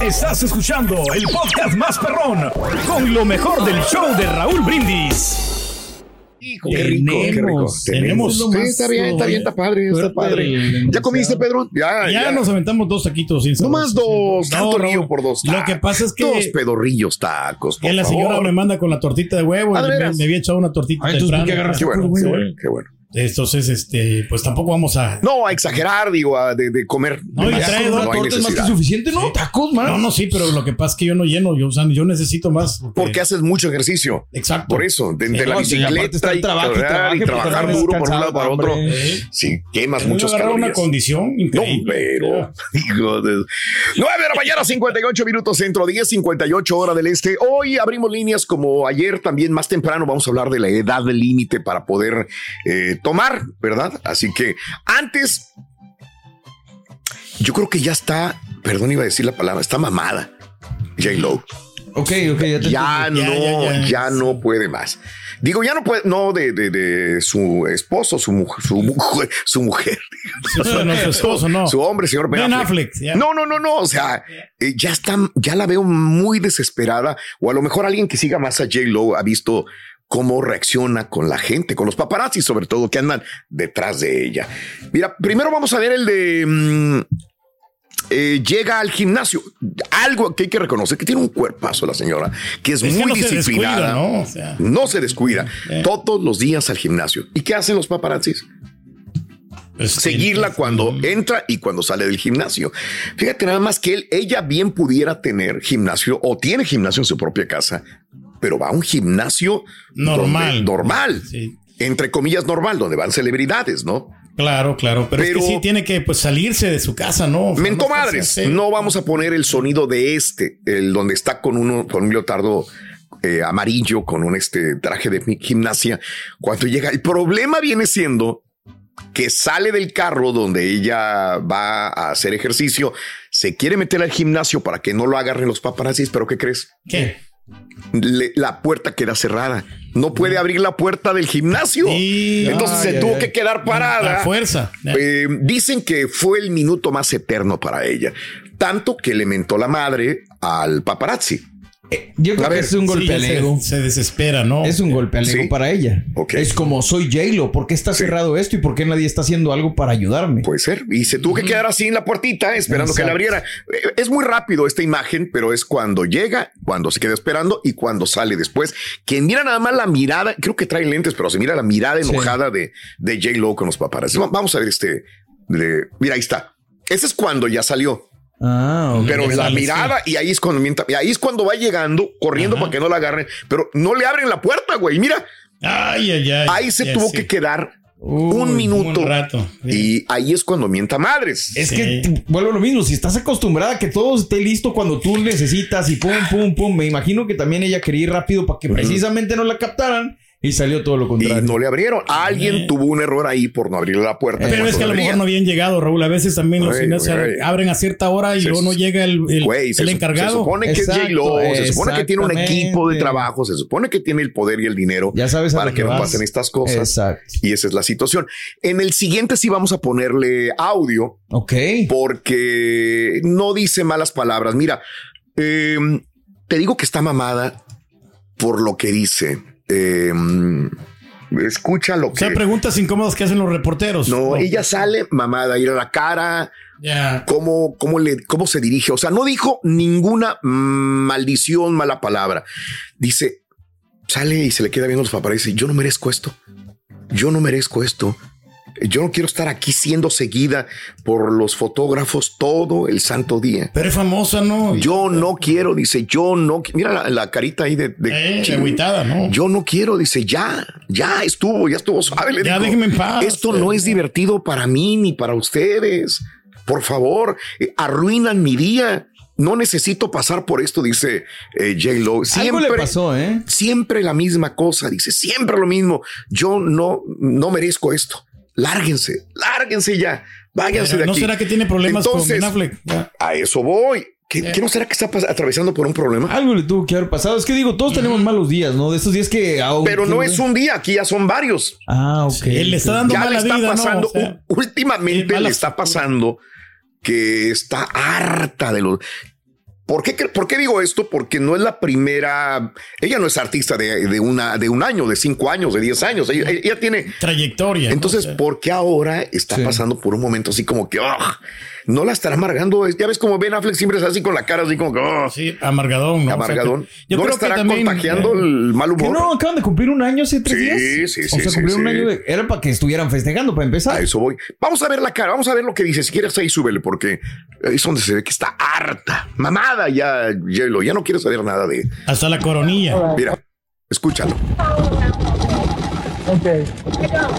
Estás escuchando el podcast más perrón con lo mejor del show de Raúl Brindis. Hijo, qué rico, qué rico. Tenemos, Sí, está bien, está bien, está padre, está padre. ¿Ya comiste, Pedro? Ya, Ya, nos aventamos dos taquitos sin No más dos, tanto No, río Raúl. por dos Lo tacos. que pasa es que- Dos pedorrillos tacos, por Que la señora favor. me manda con la tortita de huevo. Ah, y ¿de me, me había echado una tortita Ah, entonces, ¿por qué temprano. agarras Qué bueno, qué bueno, qué bueno. Entonces, este, pues tampoco vamos a. No, a exagerar, digo, a de, de comer. No, de y trae dos no tortas más que suficiente, ¿no? Tacos más. No, no, sí, pero lo que pasa es que yo no lleno. Yo, o sea, yo necesito más. Porque haces mucho ejercicio. Exacto. Por eso, de, de Sí, la no, sí, bicicleta está el y, trabajo trabajar duro por un lado para otro. hombre. ¿Eh? Sí, quemas a muchas agarrar una calorías. condición No, increíble. pero, hijo de... 9 de la mañana, 58 minutos centro, 10, 58 hora del este. Hoy abrimos líneas como ayer, también más temprano vamos a hablar de la edad límite para poder eh, tomar, ¿verdad? Así que antes, yo creo que ya está, perdón, iba a decir la palabra, está mamada. J-Lo. Ok, ok, ya te Ya entendí. no, Ya, ya, ya, ya. no puede más. Digo, ya no puede, no de, de, de su esposo, su mujer, su mujer, su mujer, Su, no, su esposo, no. su hombre, señor Ben Ben Affleck. No, no, no, no. O sea, eh, ya está, ya la veo muy desesperada. O a lo mejor alguien que siga más a J. Lo ha visto cómo reacciona con la gente, con los paparazzi, sobre todo, que andan detrás de ella. Mira, primero vamos a ver el de. mm, eh, llega al gimnasio. Algo que hay que reconocer que tiene un cuerpazo la señora, que es, Es que muy se disciplinada. descuida, ¿no? O sea. No se descuida. Eh. Todos los días al gimnasio. ¿Y qué hacen los paparazzis? Pues, seguirla sí, cuando entra y cuando sale del gimnasio. Fíjate nada más que él, ella bien pudiera tener gimnasio o tiene gimnasio en su propia casa, pero va a un gimnasio Normal. donde- normal, Sí. entre comillas normal, donde van celebridades, ¿no? Claro, claro. Pero, Pero- es que sí tiene que pues, salirse de su casa, ¿no? Mentó no madres, no vamos a poner el sonido de este, el donde está con uno, con un leotardo eh, amarillo, con un este traje de gimnasia. Cuando llega, el problema viene siendo que sale del carro donde ella va a hacer ejercicio, se quiere meter al gimnasio para que no lo agarren los paparazzis, pero ¿qué crees? ¿Qué? Le- la puerta queda cerrada. No puede abrir la puerta del gimnasio. Y- Entonces se tuvo que quedar parada. A fuerza. Eh, dicen que fue el minuto más eterno para ella, tanto que le mentó la madre al paparazzi. Yo creo que es un golpe Sí, al se- ego. Se, desespera, ¿no? Es un golpe al ego Sí. para ella. Es como soy J-Lo, ¿por qué está Sí. cerrado esto y por qué nadie está haciendo algo para ayudarme? Puede ser. Y se tuvo que quedar así en la puertita esperando que la abriera. Eh, Es muy rápido esta imagen, pero es cuando llega, cuando se queda esperando y cuando sale después. Que mira nada más la mirada, creo que trae lentes, pero se mira la mirada Sí. enojada de, de J. Lo con los paparazzi. Va- Vamos a ver este. de- mira, ahí está. Ese es cuando ya salió. Ah, ok. Pero la mirada, y ahí es cuando mienta, y ahí es cuando va llegando, corriendo Ajá. para que no la agarren, pero no le abren la puerta, güey. Mira, Ay, ay, ay. ahí se Ya tuvo sí. que quedar Uy, un minuto. Un rato. Y ahí es cuando mienta madres. Es Sí. que vuelvo a lo mismo, si estás acostumbrada a que todo esté listo cuando tú necesitas y pum, pum, pum, me imagino que también ella quería ir rápido para que precisamente no la captaran y salió todo lo Y contrario. no le abrieron. Alguien Eh. tuvo un error ahí por no abrirle la puerta. Pero cuando es que a lo mejor no habían llegado, Raúl. A veces también los gimnasios abren a cierta hora y Se- luego no llega el, el, encargado. se supone que Exacto, es J-Lo, se supone que tiene un equipo de trabajo, se supone que tiene el poder y el dinero Ya sabes a para que, que no pasen estas cosas. Exacto. Y esa es la situación. En el siguiente sí vamos a ponerle audio Ok. porque no dice malas palabras. Mira, eh, te digo que está mamada por lo que dice. Eh, escucha lo O sea, que... preguntas incómodas que hacen los reporteros. No, ella sale mamada, ir a la cara, cómo, cómo, le, cómo se dirige. O sea, no dijo ninguna maldición, mala palabra. Dice, sale y se le queda viendo los paparazzi. Yo no merezco esto. Yo no merezco esto. Yo no quiero estar aquí siendo seguida por los fotógrafos todo el santo día. Pero es famosa, ¿no? Yo no quiero, dice, yo no. Mira la, la carita ahí de, de Eh, agüitada, ¿no? Yo no quiero, dice, ya, ya estuvo, ya estuvo suave. le Ya dijo. déjenme en paz. Esto no es divertido para mí ni para ustedes. Por favor, eh, arruinan mi día. No necesito pasar por esto, dice eh, J. Lo. Algo Siempre, le pasó, ¿eh? siempre la misma cosa, dice, siempre lo mismo. Yo no, no merezco esto. Lárguense, lárguense ya. Váyanse Pero de ¿No aquí. será que tiene problemas Entonces, con Ben Affleck? Ya. A eso voy. ¿Qué, Eh. qué no será que está atravesando por un problema? Algo le tuvo que haber pasado. Es que digo, todos tenemos malos días, ¿no? De esos días que. aunque- Pero no es un día, aquí ya son varios. Ah, ok. Él le está dando ya le está vida, ¿no? pasando, O sea, u- últimamente le está pasando que está harta de los... ¿Por qué, ¿Por qué digo esto? Porque no es la primera. Ella no es artista de, de una, de un año, de cinco años, de diez años. Ella, ella tiene trayectoria. Entonces, ¿no? ¿por qué ahora está sí. pasando por un momento así como que oh, no la estará amargando? Ya ves como Ben Affleck siempre es así con la cara, así como que oh, sí, amargadón, ¿no? Amargadón. O sea, que, yo ¿No creo estará que también, contagiando eh, el mal humor? no, acaban de cumplir un año hace tres Sí, días. sí, O sí, sea, sí, cumplieron un sí. año de. Era para que estuvieran festejando, para empezar. A eso voy. Vamos a ver la cara, vamos a ver lo que dice. Si quieres ahí, súbele, porque es donde se ve que está harta, mamada ya, Yelo. Ya no quiere saber nada de. Hasta la coronilla. Mira, escúchalo. Okay.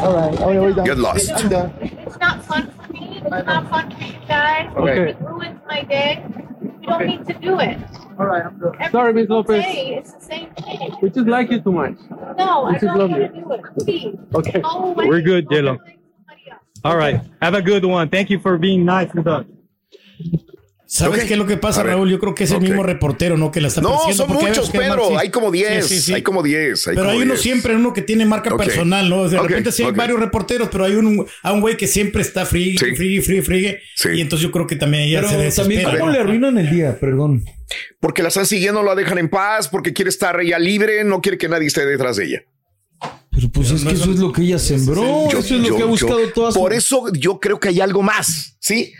All right. We're done. Get lost. I'm done. It's not fun for me. It's not fun for you guys. Okay. It ruins my day. You don't need to do it. All right. I'm done. Every Sorry, Miss Lopez. day, It's the same thing. We just like you too much. No, I This is don't want lovely. to do it. Please. Okay. Go away. We're good, Go J-Lo. find somebody else. All right. Have a good one. Thank you for being nice with us. ¿Sabes qué es lo que pasa. Raúl? Yo creo que es el mismo reportero, ¿no? Que la está No, son muchos, Pedro. Hay como 10. Sí, sí, sí. Hay como 10. Pero como hay uno 10. siempre, uno que tiene marca personal, ¿no? De repente sí hay varios reporteros, pero hay un, a un güey que siempre está free, Sí. free, free, free. Sí. Y entonces yo creo que también ella Pero se también, desespera. ¿cómo ¿no? le arruinan el día? Perdón. Porque la están siguiendo, la dejan en paz, porque quiere estar ella libre, no quiere que nadie esté detrás de ella. Pero pues es no que es eso un- es lo que ella sembró. Yo- eso es lo yo- que ha yo- buscado toda su Por eso yo creo que hay algo más, ¿sí?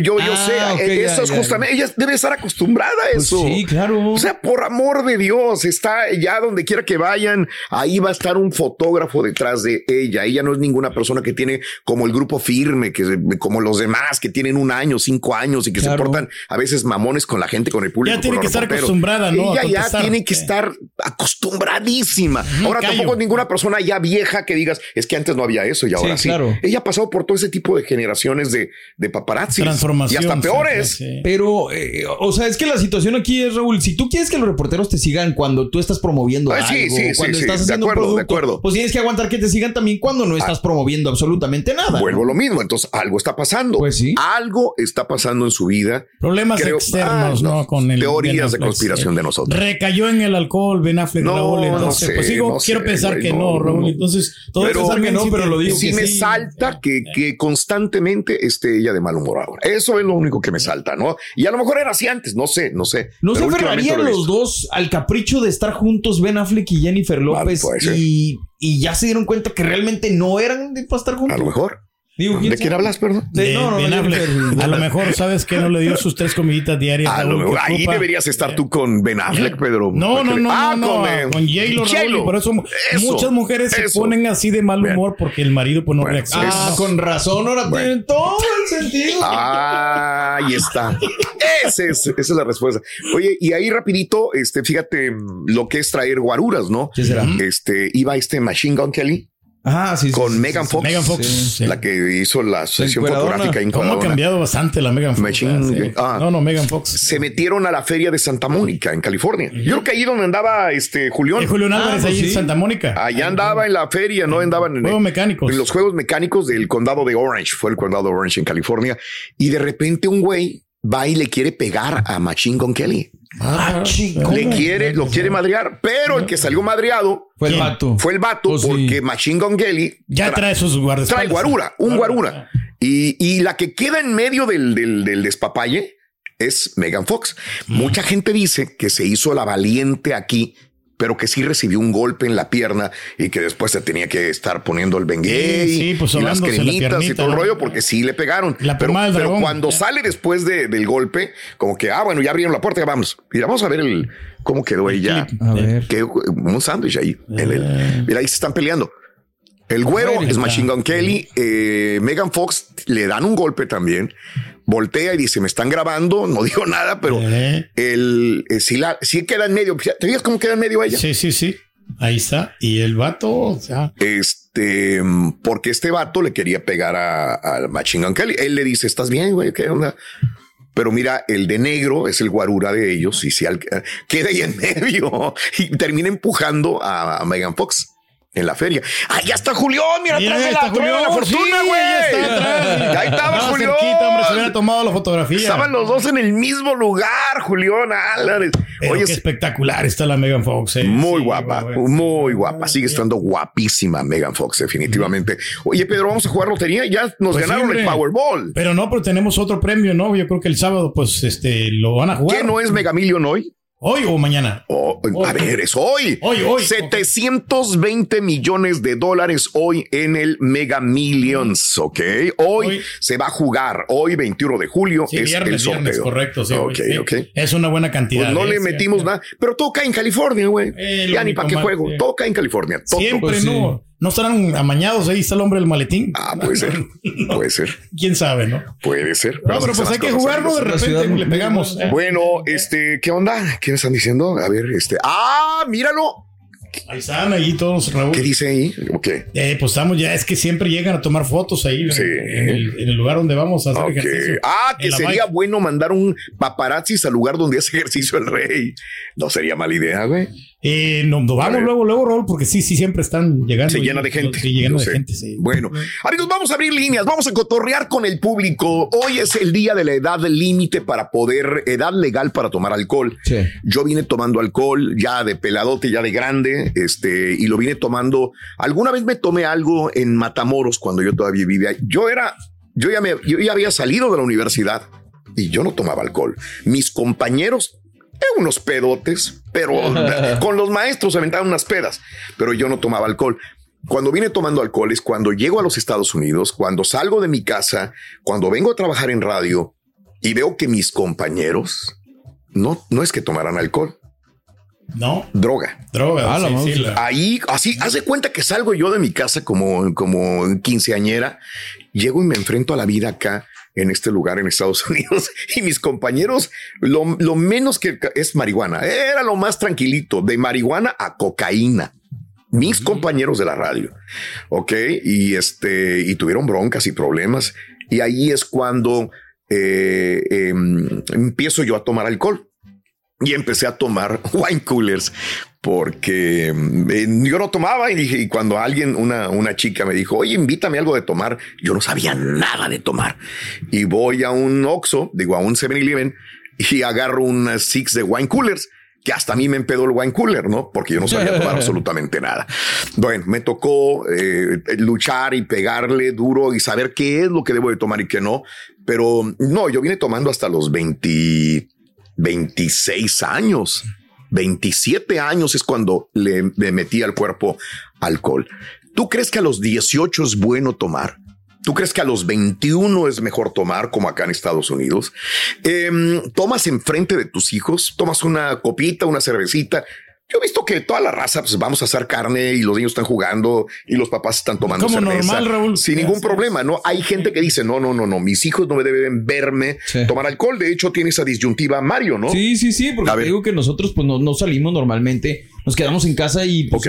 Yo Ah, sé, ya, eso es ya, justamente, ella debe estar acostumbrada a Pues eso. sí, claro. O sea, por amor de Dios, está ya donde quiera que vayan, ahí va a estar un fotógrafo detrás de ella. Ella no es ninguna persona que tiene como el grupo firme, que como los demás que tienen un año, cinco años y que Claro. se portan a veces mamones con la gente, con el público. Ya tiene que estar acostumbrada, ¿no? Ella ya tiene que estar acostumbradísima. Ahora callo. tampoco es ninguna persona ya vieja que digas, es que antes no había eso y ahora sí. claro. Ella ha pasado por todo ese tipo de generaciones de, de paparazzi. Transformación. Y hasta peores. sí. Pero, eh, o sea, es que la situación aquí es, Raúl, si tú quieres que los reporteros te sigan cuando tú estás promoviendo Ah, algo, sí, sí, cuando sí, estás de haciendo acuerdo, un de producto, acuerdo. Ah. pues tienes que aguantar que te sigan también cuando no estás promoviendo absolutamente nada. Vuelvo lo mismo. Entonces algo está pasando. Pues sí. Algo está pasando en su vida. Problemas Creo- externos, Ah, ¿no? no. Con el Teorías de conspiración de nosotros. Recayó en el alcohol Ben Affleck, No, Raúl. no Entonces, sé, pues digo, no quiero sé, pensar que no, Raúl. Entonces, todo Pero- que no, pero lo digo Sí me salta que, que constantemente esté ella de mal humor ahora. Eso es lo único que me salta, ¿no? Y a lo mejor era así antes, no sé, no sé. ¿No se aferrarían lo los dos al capricho de estar juntos Ben Affleck y Jennifer López y, y ya se dieron cuenta que realmente no eran de para estar juntos? A lo mejor. Digo, ¿De ¿quién hablas, perdón? De- De no, no, Ben Affleck. Jennifer. A lo mejor, ¿sabes que No le dio sus tres comiditas diarias. A lo Raúl, mejor que ahí ocupa. deberías estar tú con Ben Affleck, Pedro. No, no, no, Ah, no, no, eh, con J-Lo, Raúl, J-Lo. por eso, Eso, muchas mujeres se ponen así de mal humor porque el marido pues no Bueno, reacciona. Ah, con razón, ahora Bueno. tienen todo el sentido. Ah, ahí está. Ese es, esa es la respuesta. Oye, y ahí rapidito, este, fíjate lo que es traer guaruras, ¿no? ¿Qué será? Este, iba este Machine Gun Kelly Sí, con sí, Megan sí, Fox, Megan Fox. Sí. sí. la que hizo la sesión fotográfica ¿Cómo ha cambiado bastante la Megan Fox? Machine ah, ah. No, no, Megan Fox. Se metieron a la feria de Santa Mónica en California. Yo creo que ahí donde andaba este Julián. Eh, Julián Álvarez Ah, pues ahí en sí. Santa Mónica. Allá andaba en la feria, no andaban en, Juegos mecánicos. en los juegos mecánicos del condado de Orange. Fue el condado de Orange en California. Y de repente un güey va y le quiere pegar a Machine Gun Kelly. Ah, chico. Le quiere, lo quiere madrear, pero el que salió madreado Fue el vato. fue el vato Oh, sí. porque Machine Gun Kelly Ya tra- trae sus guardaespaldas. trae guarura, un guarura. Y, y la que queda en medio del, del, del despapalle es Megan Fox. Mucha gente dice que se hizo la valiente aquí, pero que sí recibió un golpe en la pierna y que después se tenía que estar poniendo el Sí, sí, pues y las la cremitas y todo el rollo porque sí le pegaron. La pero, cuando sale después de- del golpe, como que, ah, bueno, ya abrieron la puerta, ya vamos. Mira, vamos a ver el, cómo quedó ella. A ver. Que un sándwich ahí. en el- mira, ahí se están peleando. El güero es. Machine Gun Kelly. eh, Megan Fox le dan un golpe también. Voltea y dice: Me están grabando. No dijo nada, pero Eh. el eh, si, la, si queda en medio. ¿Te fijas cómo queda en medio ella? Sí, sí, sí. Ahí está. Y el vato, o sea, Este, porque este vato le quería pegar a, a Machine Gun Kelly. Él le dice: ¿Estás bien, güey? ¿Qué onda? Pero mira, el de negro es el guarura de ellos y si al- queda ahí en medio y termina empujando a, a Megan Fox. En la feria. ¡Ah, ya está Julián! ¡Mira, atrás de la, de fortuna, sí, güey! ya atrás. Ahí estaba Estaba Julián. cerquita, hombre, se hubiera tomado la fotografía. Estaban los dos en el mismo lugar, Julián Álvarez. Pero Oye, qué espectacular está la Megan Fox. eh. muy Sí, guapa, muy guapa. Sigue estando guapísima Megan Fox, definitivamente. Oye, Pedro, vamos a jugar lotería. Ya nos Pues ganaron sí, el. Powerball. Pero no, pero tenemos otro premio, ¿no? Yo creo que el sábado, pues, este, lo van a jugar. ¿Qué no es Mega Million hoy? ¿Hoy o mañana? Oh, a ver, es hoy. Hoy, hoy. 720 millones de dólares hoy en el Mega Millions, ¿ok? Hoy, Hoy. se va a jugar, hoy 21 de julio Sí, es el viernes, sorteo. viernes, correcto. Sí, Ok, sí. ok. Es una buena cantidad. Pues no ¿eh? le metimos sí. nada, pero todo cae en California, güey. Eh, ya ni para qué juego, sí. todo cae en California. todo. Siempre, Pues sí. ¿no? ¿No estarán amañados? Ahí está el hombre del maletín. Ah, puede ser, puede ser, ¿Quién sabe, no? puede ser. No, pero pues hay que jugarlo de repente, le pegamos. ¿eh? Bueno, este, ¿qué onda? ¿Qué me están diciendo? A ver, este, ah, míralo. Ahí están, ahí todos, Raúl. ¿Qué dice ahí? Ok. Eh, pues estamos ya, es que siempre llegan a tomar fotos ahí en- Sí. en, el, en el lugar donde vamos a hacer ejercicio. Ah, que sería bike. bueno mandar un paparazzis al lugar donde hace ejercicio el rey. No sería mala idea, güey. Eh, no, nos A vamos luego, luego, Raúl, porque sí, sí, siempre están llegando. Se y- llena de gente. Sí, de sé. gente, sí. Bueno, amigos, vamos a abrir líneas, vamos a cotorrear con el público. Hoy es el día de la edad límite para poder, edad legal para tomar alcohol. Sí. Yo vine tomando alcohol ya de peladote, ya de grande, este, y lo vine tomando. Alguna vez me tomé algo en Matamoros cuando yo todavía vivía. Yo era, yo ya me, yo ya había salido de la universidad y yo no tomaba alcohol. Mis compañeros unos pedotes, pero con los maestros se aventaban unas pedas, pero yo no tomaba alcohol. Cuando vine tomando alcohol es cuando llego a los Estados Unidos, cuando salgo de mi casa, cuando vengo a trabajar en radio y veo que mis compañeros no, no es que tomaran alcohol, No, droga. droga. Ah, la sí, mouse. sí, la- Ahí, así, haz de cuenta que salgo yo de mi casa como, como quinceañera, llego y me enfrento a la vida acá en este lugar en Estados Unidos y mis compañeros, lo, lo menos que es marihuana, era lo más tranquilito, de marihuana a cocaína. Mis compañeros de la radio, ok, y este, y tuvieron broncas y problemas, y ahí es cuando eh, em, empiezo yo a tomar alcohol y empecé a tomar wine coolers porque mm, eh, yo no tomaba y dije, y cuando alguien, una, una chica me dijo, oye, invítame algo de tomar, yo no sabía nada de tomar. Y voy a un Oxxo, digo, a un 7-Eleven y agarro unas six de wine coolers que hasta a mí me empedó el wine cooler, ¿no? Porque yo no sabía tomar absolutamente nada. Bueno, me tocó eh, luchar y pegarle duro y saber qué es lo que debo de tomar y qué no. Pero no, yo vine tomando hasta los 20, 26 años. 27 años es cuando le, metí al cuerpo alcohol. ¿Tú crees que a los 18 es bueno tomar? ¿Tú crees que a los 21 es mejor tomar como acá en Estados Unidos? Em, ¿Tomas enfrente de tus hijos? ¿Tomas una copita, una cervecita? Yo he visto que toda la raza, pues vamos a hacer carne y los niños están jugando y los papás están tomando Como cerveza. normal, Raúl. Sin ningún sí. problema, ¿no? Hay gente que dice, no, no, no, no, mis hijos no me deben verme Sí. tomar alcohol. De hecho, tiene esa disyuntiva Mario, ¿no? Sí, sí, sí, porque te digo que nosotros pues no, no salimos normalmente, nos quedamos en casa y pues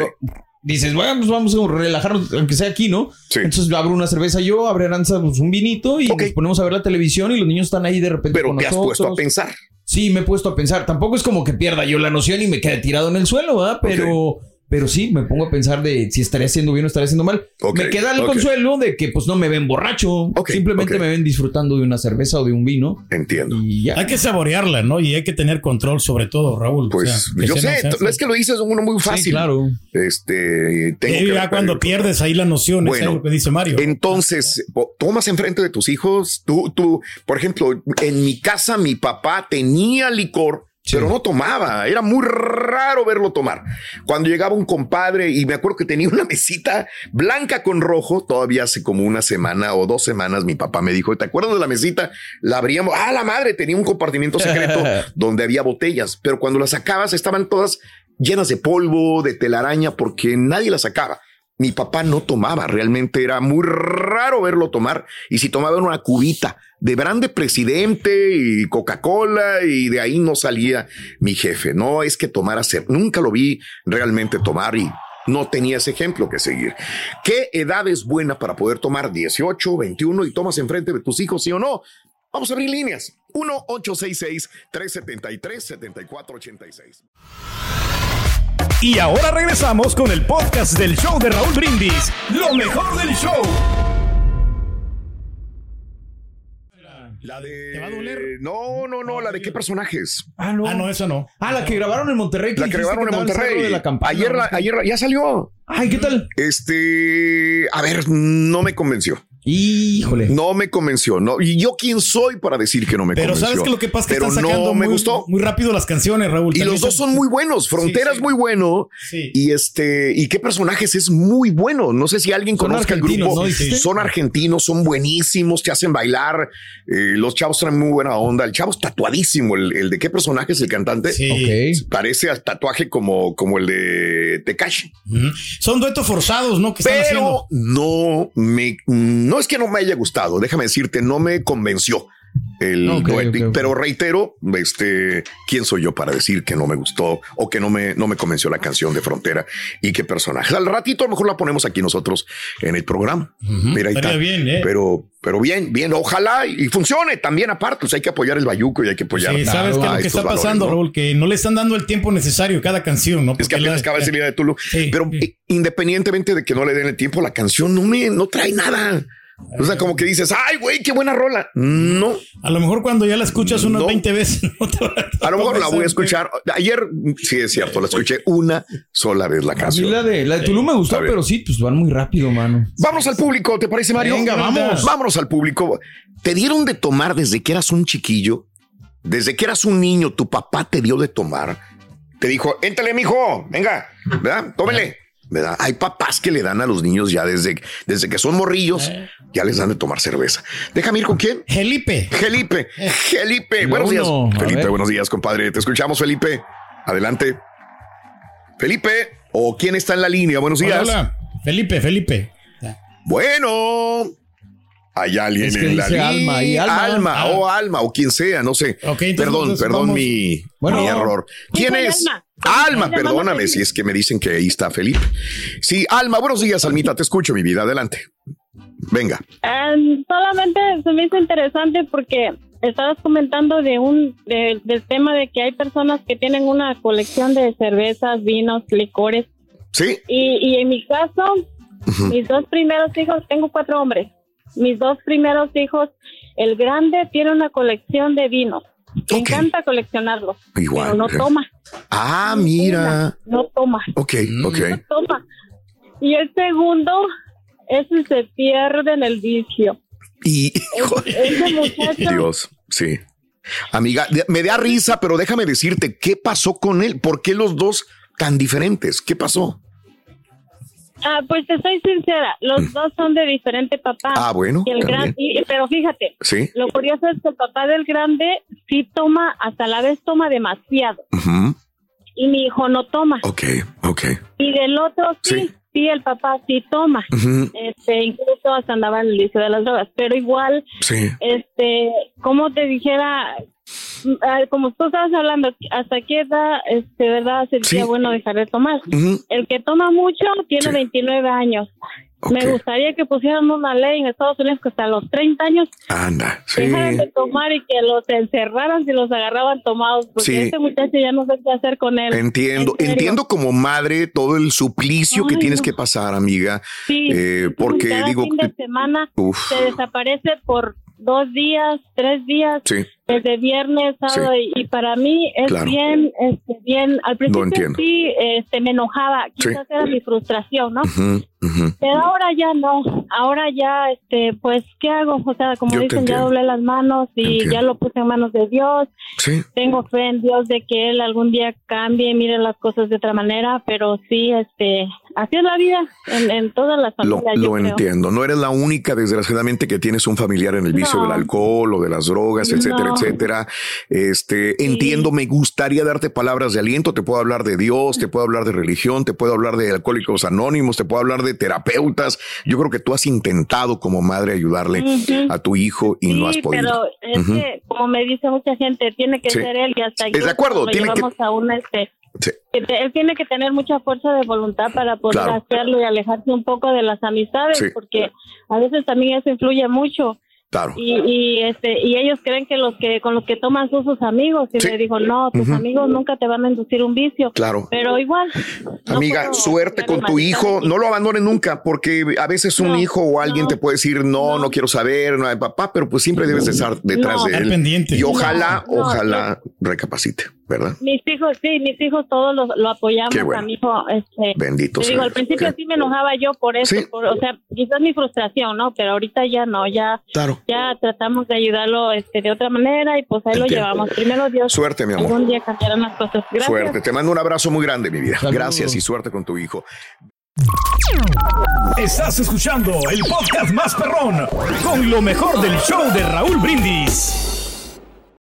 dices, bueno, pues vamos a relajarnos, aunque sea aquí, ¿no? Sí. Entonces abro una cerveza yo, abre Aranza pues, un vinito y nos ponemos a ver la televisión y los niños están ahí de repente Pero con te has nosotros. puesto a pensar. Sí, me he puesto a pensar. Tampoco es como que pierda yo la noción y me quede tirado en el suelo, ¿verdad? Pero, pero sí, me pongo a pensar de si estaré haciendo bien o estaré haciendo mal. Me queda el consuelo de que pues no me ven borracho. Simplemente me ven disfrutando de una cerveza o de un vino. Entiendo. Y ya. Hay que saborearla, ¿no? Y hay que tener control sobre todo, Raúl. Pues O sea, que yo sé, sea- es que lo dices uno muy fácil. Sí, claro. Este, tengo que ya cuando pierdes ahí la noción, Bueno, es lo que dice Mario. Entonces, po- tomas enfrente de tus hijos. Tú, tú, por ejemplo, en mi casa, mi papá tenía licor, Sí. pero no tomaba. Era muy raro verlo tomar. Cuando llegaba un compadre y me acuerdo que tenía una mesita blanca con rojo, todavía hace como una semana o dos semanas, mi papá me dijo, ¿te acuerdas de la mesita? La abríamos. Ah, la madre tenía un compartimiento secreto donde había botellas, pero cuando las sacabas estaban todas llenas de polvo, de telaraña, porque nadie las sacaba. Mi papá no tomaba, realmente era muy raro verlo tomar. Y si tomaba una cubita de grande presidente y Coca-Cola y de ahí no salía mi jefe. No es que tomara ser, nunca lo vi realmente tomar y no tenía ese ejemplo que seguir. ¿Qué edad es buena para poder tomar 18, 21 y tomas enfrente de tus hijos, sí o no? Vamos a abrir líneas. 1-866-373-7486. Y ahora regresamos con el podcast del show de Raúl Brindis. Lo mejor del show. La de. ¿Te va a doler? No, no, no, la de qué personajes. Ah, no. Ah, no, esa no. Ah, la que grabaron en Monterrey. La que grabaron en el cerro Monterrey. De la campana, ayer, ayer ya salió. Ay, ¿qué tal? Este, a ver, no me convenció. Híjole. No me convenció. No, y yo quién soy para decir que no me Pero convenció. sabes que lo que pasa es que Pero están sacando no me muy, gustó. muy rápido las canciones, Raúl. Y los dos son muy buenos. Frontera Sí, muy bueno. Sí. Y este, y qué personajes es muy bueno. No sé si alguien Son conozca el argentinos, grupo. Son argentinos, son buenísimos, te hacen bailar. Eh, los chavos traen muy buena onda. El chavo es tatuadísimo. El, el de qué personaje es el cantante. Parece al tatuaje como, como el de Tekashi. Son duetos forzados, ¿no? Que están Pero haciendo. no me, no es que no me haya gustado, déjame decirte, no me convenció el Ok, dueto. ok, ok. Pero reitero, este, ¿quién soy yo para decir que no me gustó o que no me, no me convenció la canción de Frontera y qué personaje? Al ratito a lo mejor la ponemos aquí nosotros en el programa. Mira, ahí está. bien, ¿eh? Pero, pero bien, bien, ojalá y funcione también aparte. Pues hay que apoyar el bayuco y hay que apoyar. Sí, sabes que lo que está valores, pasando, ¿no? Raúl, que no le están dando el tiempo necesario cada canción, ¿no? Es que apenas la- acaba de salir de Tulu. Sí, pero sí. eh, independientemente de que no le den el tiempo, la canción no me no trae nada. O sea, como que dices, ay, güey, qué buena rola. No, A lo mejor cuando ya la escuchas unas No. 20 veces, no te va a lo mejor la voy a escuchar. Ayer, sí es cierto, la escuché una sola vez la A canción. la de, la de Tulum me gustó, pero sí, pues van muy rápido, mano. Vámonos al público, ¿te parece, Mario? Venga, vamos. Vámonos al público. ¿Te dieron de tomar desde que eras un chiquillo? Desde que eras un niño, tu papá te dio de tomar. Te dijo, éntale, mijo, venga, ¿verdad? Tómele. ¿Verdad? Hay papás que le dan a los niños ya desde, desde que son morrillos, ya les dan de tomar cerveza. Déjame ir con quién. Felipe. Felipe, Felipe, buenos días. Felipe, buenos días, compadre. Te escuchamos, Felipe. Adelante. Felipe, o quién está en la línea. Buenos días. Hola, hola. Felipe, Felipe. Bueno, hay alguien Es que en la línea. Alma, Alma. Ah. o Alma, o quien sea, no sé. Ok, entonces, perdón, entonces perdón vamos. mi, Bueno. mi error. ¿Quién es? Alma. Alma, perdóname si es que me dicen que ahí está Felipe. Sí, Alma, buenos días, Almita, te escucho, mi vida, adelante. Venga. Em, solamente se me hizo interesante porque estabas comentando de un de- del tema de que hay personas que tienen una colección de cervezas, vinos, licores Sí, y, y en mi caso mis dos primeros hijos tengo cuatro hombres mis dos primeros hijos el grande tiene una colección de vinos me Ok. encanta coleccionarlos Igual, pero no toma Ah, mira. no toma Ok, ok. no toma y el segundo ese se pierde en el vicio Y, hijo, ese muchacho Dios, sí. Amiga, me da risa, pero déjame decirte, ¿qué pasó con él? ¿Por qué los dos tan diferentes? ¿Qué pasó? Ah, pues te soy sincera, los dos son de diferente papá. Mm. Ah, bueno, Y el gran, y- pero fíjate, Sí. lo curioso es que el papá del grande sí toma, hasta la vez toma demasiado. Ujú. Y mi hijo no toma. Ok, ok. Y del otro sí, Sí. sí, el papá sí toma. Ujú. Este, incluso hasta andaba en el vicio de las drogas. Pero igual, Sí. este, como te dijera, mm, como tú estabas hablando, ¿hasta qué edad, este, verdad, sería Sí. bueno dejar de tomar? El que toma mucho tiene Sí. 29 años. Me gustaría que pusiéramos una ley en Estados Unidos que hasta los 30 años Anda, sí. dejaran de tomar y que los encerraran si los agarraban tomados, porque Sí. este muchacho ya no sé qué hacer con él. Entiendo, En entiendo como madre todo el suplicio que tienes no. que pasar, amiga. Sí, Eh, porque cada digo, fin de semana uf, se desaparece por dos días, tres días, sí, desde viernes, sábado, y, y para mí es Claro. bien, este, bien, al principio sí, este, me enojaba, quizás era mi frustración, ¿no? Pero ahora ya no, ahora ya, este, pues, ¿qué hago? O sea, como Yo dicen, ya doblé las manos y ya lo puse en manos de Dios. sí, Tengo fe en Dios de que Él algún día cambie, mire las cosas de otra manera, pero sí, este, así es la vida en, en todas las familias. lo entiendo. No eres la única, desgraciadamente, que tienes un familiar en el vicio No. del alcohol o de las drogas, etcétera, No. etcétera. Este, entiendo, me gustaría darte palabras de aliento. Te puedo hablar de Dios, te puedo hablar de religión, te puedo hablar de alcohólicos anónimos, te puedo hablar de terapeutas. Yo creo que tú has intentado como madre ayudarle a tu hijo y sí, no has podido. pero es que, como me dice mucha gente, tiene que Sí. ser él y hasta Es de yo acuerdo, lo tiene que- a un este Sí. él tiene que tener mucha fuerza de voluntad para poder Claro. hacerlo y alejarse un poco de las amistades Sí. porque a veces también eso influye mucho Claro. Y, y este y ellos creen que los que con los que toman son sus amigos y Sí. le digo no tus amigos nunca te van a inducir un vicio Claro. pero igual no Amiga, puedo suerte con tu hijo. No lo abandones nunca, porque a veces un No, hijo o alguien no, te puede decir, no, no, no. quiero saber, no hay papá, pero pues siempre debes de estar detrás No. de él. pendiente. Y ojalá, No, no, ojalá recapacite, ¿verdad? mis hijos sí mis hijos todos los, lo apoyamos Qué bueno. a mi hijo este Bendito te sea digo al principio sí me enojaba yo por eso Sí. por- o sea quizás mi frustración no pero ahorita ya no ya Claro. ya tratamos de ayudarlo este de otra manera y pues ahí lo llevamos primero Dios Suerte, mi amor. algún día cambiarán las cosas gracias Suerte. Te mando un abrazo muy grande, mi vida. Gracias y suerte con tu hijo. Estás escuchando el podcast más perrón con lo mejor del show de Raúl Brindis.